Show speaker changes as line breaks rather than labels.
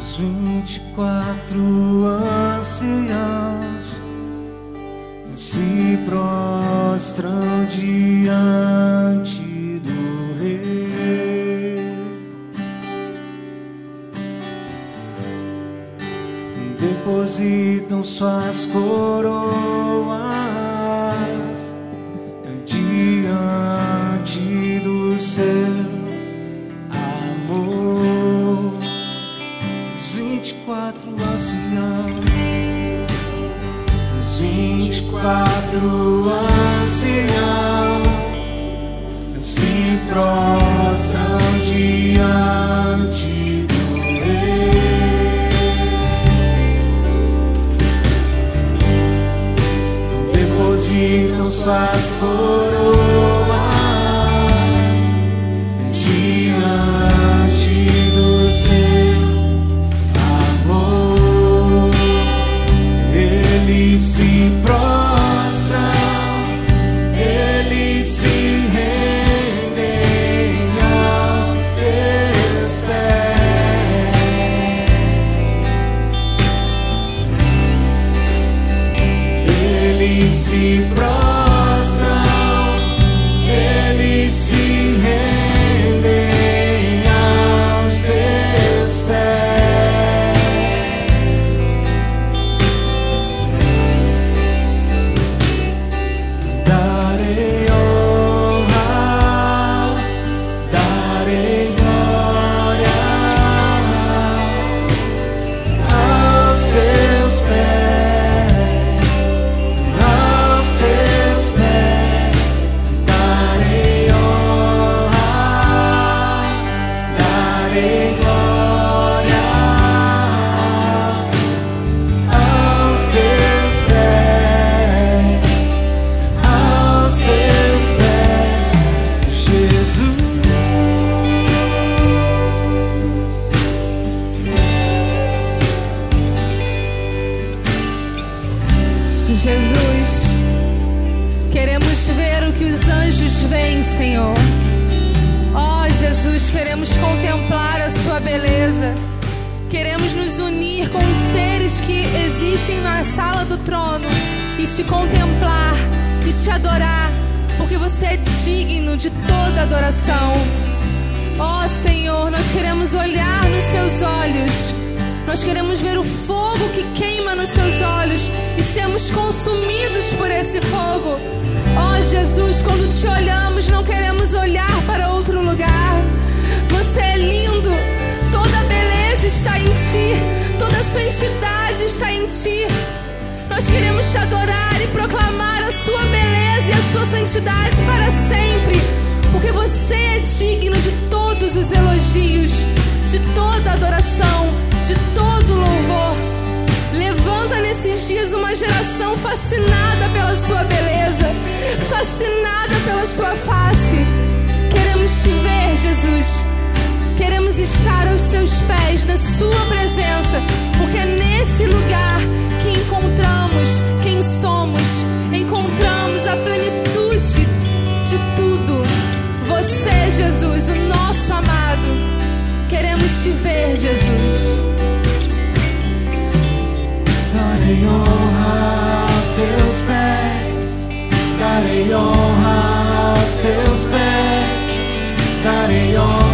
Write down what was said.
Os vinte e quatro anciãos se prostram diante do Rei. Depositam suas coroas e quatro anciãos se prostram diante do Rei. Depositam suas coroas se prostram, Jesus.
Queremos ver o que os anjos veem, Senhor. Ó Jesus, queremos contemplar a Sua beleza. Queremos nos unir com os seres que existem na sala do trono e te contemplar e te adorar, porque você é digno de toda adoração. Ó Senhor, nós queremos olhar nos seus olhos. Nós queremos ver o fogo que queima nos seus olhos e sermos consumidos por esse fogo. Ó Jesus, quando te olhamos, não queremos olhar para outro lugar. Você é lindo, toda beleza está em ti, toda santidade está em ti. Nós queremos te adorar e proclamar a sua beleza e a sua santidade para sempre, porque você é digno de todos os elogios, de toda adoração, de todo louvor. Levanta nesses dias uma geração fascinada pela sua beleza, fascinada pela sua face. Queremos te ver, Jesus. Queremos estar aos seus pés, na sua presença, porque é nesse lugar que encontramos quem somos, encontramos a plenitude Ver, Jesus.
Darei honra aos teus pés, darei honra aos teus pés, darei honra